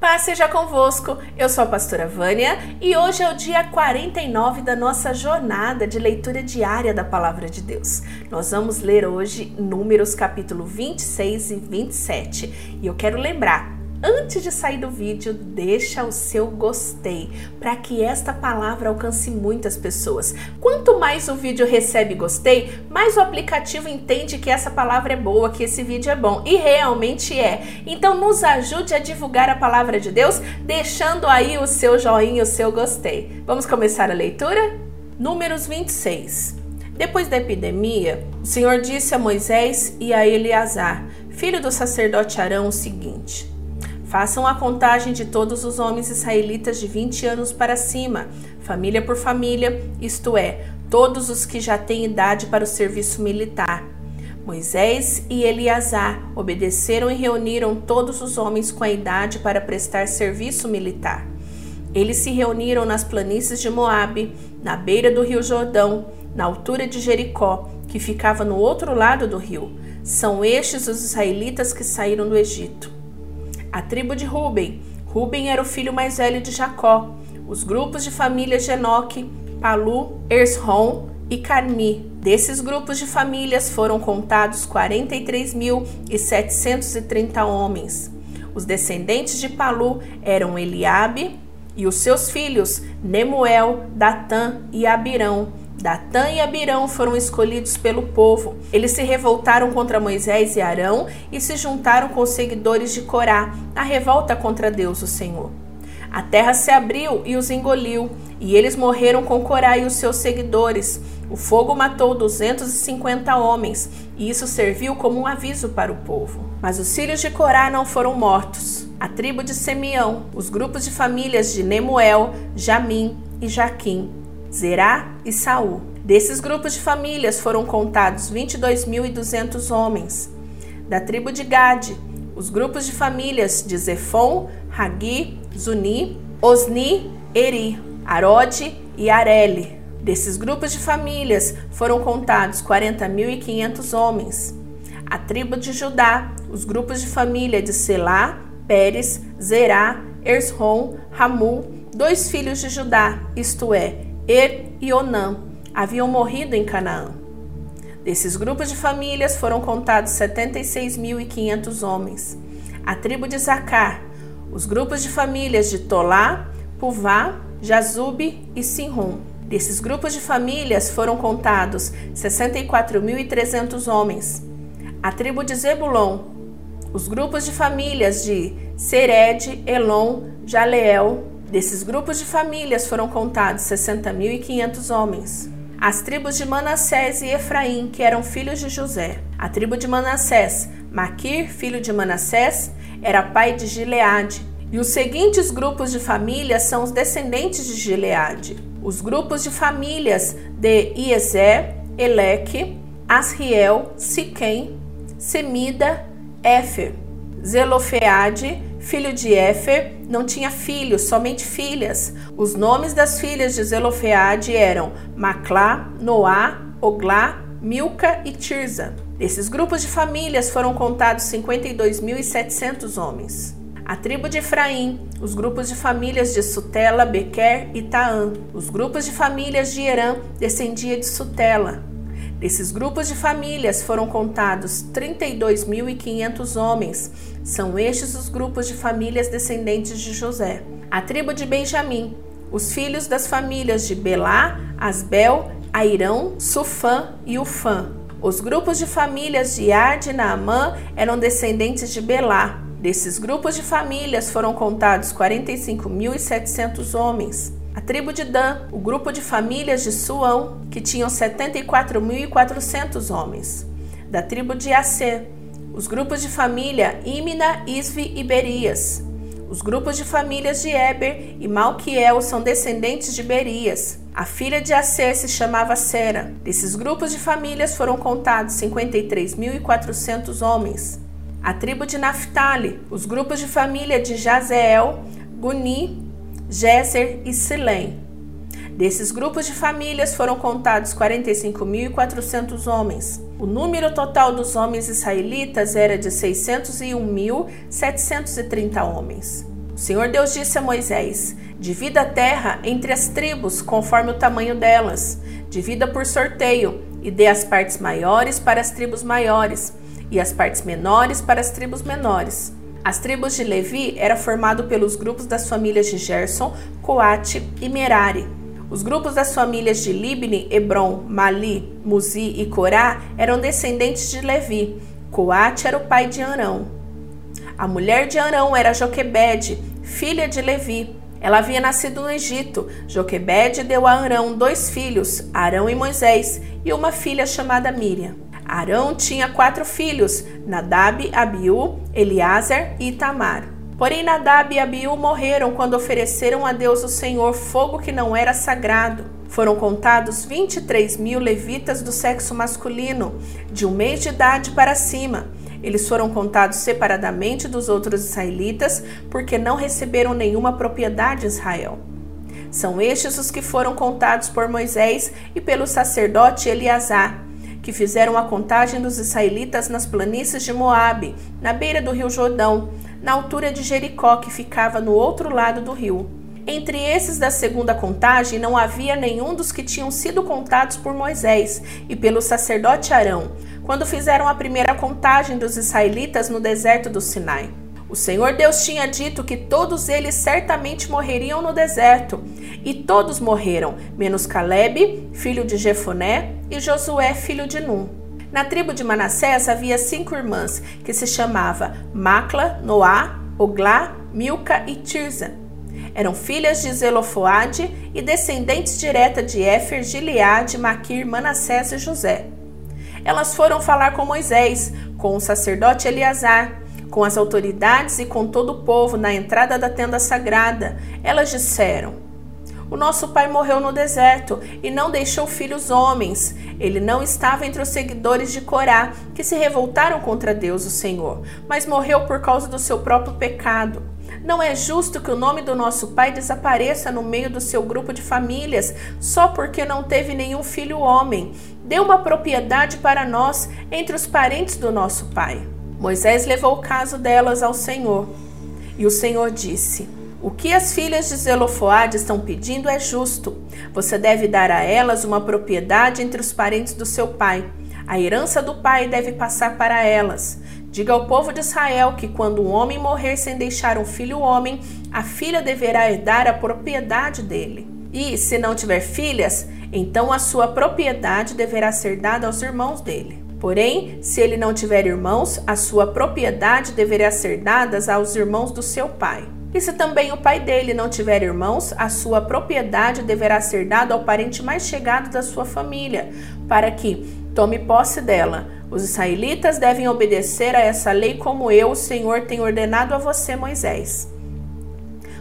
Paz seja convosco, eu sou a pastora Vânia e hoje é o dia 49 da nossa jornada de leitura diária da Palavra de Deus. Nós vamos ler hoje Números capítulo 26 e 27 e eu quero lembrar Antes de sair do vídeo, deixa o seu gostei para que esta palavra alcance muitas pessoas. Quanto mais o vídeo recebe gostei, mais o aplicativo entende que essa palavra é boa, que esse vídeo é bom e realmente é. Então nos ajude a divulgar a palavra de Deus, deixando aí o seu joinha, o seu gostei. Vamos começar a leitura? Números 26. Depois da epidemia, o Senhor disse a Moisés e a Eleazar, filho do sacerdote Arão, o seguinte: Façam a contagem de todos os homens israelitas de 20 anos para cima, família por família, isto é, todos os que já têm idade para o serviço militar. Moisés e Eleazar obedeceram e reuniram todos os homens com a idade para prestar serviço militar. Eles se reuniram nas planícies de Moabe, na beira do rio Jordão, na altura de Jericó, que ficava no outro lado do rio. São estes os israelitas que saíram do Egito. A tribo de Ruben. Ruben era o filho mais velho de Jacó. Os grupos de famílias de Enoque, Palu, Ersron e Carmi. Desses grupos de famílias foram contados 43.730 homens. Os descendentes de Palu eram Eliabe e os seus filhos Nemuel, Datã e Abirão, Datã e Abirão foram escolhidos pelo povo. Eles se revoltaram contra Moisés e Arão e se juntaram com os seguidores de Corá na revolta contra Deus, o Senhor. A terra se abriu e os engoliu, e eles morreram com Corá e os seus seguidores. O fogo matou 250 homens, e isso serviu como um aviso para o povo. Mas os filhos de Corá não foram mortos. A tribo de Simeão, os grupos de famílias de Nemuel, Jamim e Jaquim, Zerá e Saul. Desses grupos de famílias foram contados 22.200 homens. Da tribo de Gade, os grupos de famílias de Zefon, Hagi, Zuni, Osni, Eri, Arode e Areli. Desses grupos de famílias foram contados 40.500 homens. A tribo de Judá, os grupos de família de Selá, Pérez, Zerá, Ersron, Ramu, dois filhos de Judá, isto é, Er e Onã haviam morrido em Canaã. Desses grupos de famílias foram contados 76.500 homens. A tribo de Zacar, os grupos de famílias de Tolá, Puvá, Jazube e Sinrum. Desses grupos de famílias foram contados 64.300 homens. A tribo de Zebulon, os grupos de famílias de Sered, Elon, Jaleel, Desses grupos de famílias foram contados 60.500 homens. As tribos de Manassés e Efraim, que eram filhos de José. A tribo de Manassés, Maquir, filho de Manassés, era pai de Gileade. E os seguintes grupos de famílias são os descendentes de Gileade. Os grupos de famílias de Iezer, Eleque, Asriel, Siquém, Semida, Éfer, Zelofeade, filho de Éfer, não tinha filhos, somente filhas. Os nomes das filhas de Zelofeade eram Maclá, Noá, Oglá, Milca e Tirza. Desses grupos de famílias foram contados 52.700 homens. A tribo de Efraim, os grupos de famílias de Sutela, Bequer e Taã. Os grupos de famílias de Herã descendia de Sutela. Desses grupos de famílias foram contados 32.500 homens. São estes os grupos de famílias descendentes de José. A tribo de Benjamim, os filhos das famílias de Belá, Asbel, Airão, Sufã e Ufã. Os grupos de famílias de Ad e Naamã eram descendentes de Belá. Desses grupos de famílias foram contados 45.700 homens. A tribo de Dan, o grupo de famílias de Suão, que tinham 74.400 homens. Da tribo de Assê, os grupos de família Imna, Isvi e Berias. Os grupos de famílias de Eber e Malquiel são descendentes de Berias. A filha de Assê se chamava Sera. Desses grupos de famílias foram contados 53.400 homens. A tribo de Naphtali, os grupos de família de Jazeel, Guni, Gesser e Silém. Desses grupos de famílias foram contados 45.400 homens. O número total dos homens israelitas era de 601.730 homens. O Senhor Deus disse a Moisés: Divida a terra entre as tribos, conforme o tamanho delas. Divida por sorteio, e dê as partes maiores para as tribos maiores, e as partes menores para as tribos menores. As tribos de Levi eram formadas pelos grupos das famílias de Gerson, Coate e Merari. Os grupos das famílias de Libni, Hebron, Mali, Muzi e Corá eram descendentes de Levi. Coate era o pai de Arão. A mulher de Arão era Joquebede, filha de Levi. Ela havia nascido no Egito. Joquebede deu a Arão dois filhos, Arão e Moisés, e uma filha chamada Miriam. Arão tinha quatro filhos, Nadab, Abiú, Eliázer e Itamar. Porém, Nadab e Abiú morreram quando ofereceram a Deus o Senhor fogo que não era sagrado. Foram contados 23 mil levitas do sexo masculino, de um mês de idade para cima. Eles foram contados separadamente dos outros israelitas, porque não receberam nenhuma propriedade em Israel. São estes os que foram contados por Moisés e pelo sacerdote Eleazar, que fizeram a contagem dos israelitas nas planícies de Moabe, na beira do rio Jordão, na altura de Jericó, que ficava no outro lado do rio. Entre esses da segunda contagem não havia nenhum dos que tinham sido contados por Moisés e pelo sacerdote Arão, quando fizeram a primeira contagem dos israelitas no deserto do Sinai. O Senhor Deus tinha dito que todos eles certamente morreriam no deserto, e todos morreram, menos Caleb, filho de Jefoné, e Josué, filho de Num. Na tribo de Manassés havia cinco irmãs, que se chamavam Macla, Noá, Oglá, Milca e Tirza. Eram filhas de Zelofoade e descendentes direta de Éfer, Gileade, Maquir, Manassés e José. Elas foram falar com Moisés, com o sacerdote Eleazar, com as autoridades e com todo o povo na entrada da tenda sagrada. Elas disseram: O nosso pai morreu no deserto e não deixou filhos homens. Ele não estava entre os seguidores de Corá, que se revoltaram contra Deus, o Senhor, mas morreu por causa do seu próprio pecado. Não é justo que o nome do nosso pai desapareça no meio do seu grupo de famílias só porque não teve nenhum filho homem. Dê uma propriedade para nós entre os parentes do nosso pai. Moisés levou o caso delas ao Senhor. E o Senhor disse: O que as filhas de Zelofoade estão pedindo é justo. Você deve dar a elas uma propriedade entre os parentes do seu pai. A herança do pai deve passar para elas. Diga ao povo de Israel que quando um homem morrer sem deixar um filho homem, a filha deverá herdar a propriedade dele. E, se não tiver filhas, então a sua propriedade deverá ser dada aos irmãos dele. Porém, se ele não tiver irmãos, a sua propriedade deverá ser dada aos irmãos do seu pai. E se também o pai dele não tiver irmãos, a sua propriedade deverá ser dada ao parente mais chegado da sua família, para que tome posse dela os israelitas devem obedecer a essa lei como eu, o Senhor, tenho ordenado a você, Moisés.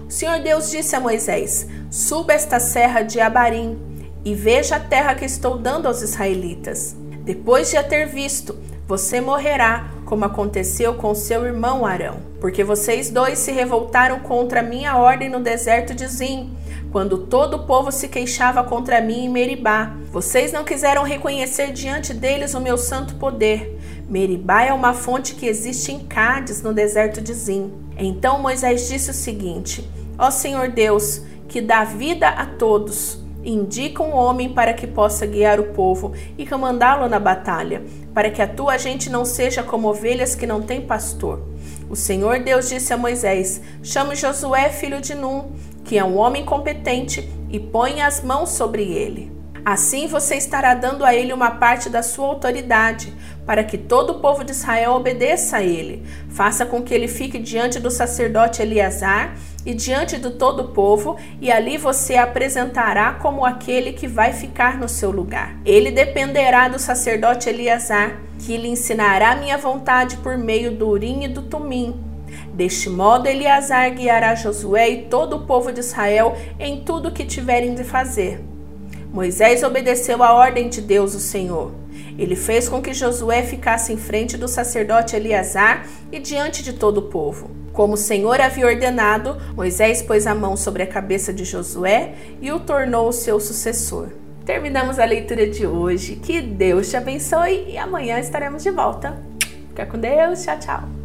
O Senhor Deus disse a Moisés: Suba esta serra de Abarim e veja a terra que estou dando aos israelitas. Depois de a ter visto, você morrerá, como aconteceu com seu irmão Arão, porque vocês dois se revoltaram contra a minha ordem no deserto de Zim quando todo o povo se queixava contra mim em Meribá. Vocês não quiseram reconhecer diante deles o meu santo poder. Meribá é uma fonte que existe em Cádiz, no deserto de Zim. Então Moisés disse o seguinte: Ó Senhor Deus, que dá vida a todos, indica um homem para que possa guiar o povo e comandá-lo na batalha, para que a tua gente não seja como ovelhas que não têm pastor. O Senhor Deus disse a Moisés: Chame Josué, filho de Num, que é um homem competente, e ponha as mãos sobre ele. Assim você estará dando a ele uma parte da sua autoridade, para que todo o povo de Israel obedeça a ele. Faça com que ele fique diante do sacerdote Eleazar e diante de todo o povo, e ali você apresentará como aquele que vai ficar no seu lugar. Ele dependerá do sacerdote Eleazar, que lhe ensinará minha vontade por meio do Urim e do Tumim Deste modo, Eleazar guiará Josué e todo o povo de Israel em tudo o que tiverem de fazer. Moisés obedeceu a ordem de Deus, o Senhor. Ele fez com que Josué ficasse em frente do sacerdote Eleazar e diante de todo o povo. Como o Senhor havia ordenado, Moisés pôs a mão sobre a cabeça de Josué e o tornou o seu sucessor. Terminamos a leitura de hoje. Que Deus te abençoe e amanhã estaremos de volta. Fica com Deus. Tchau, tchau.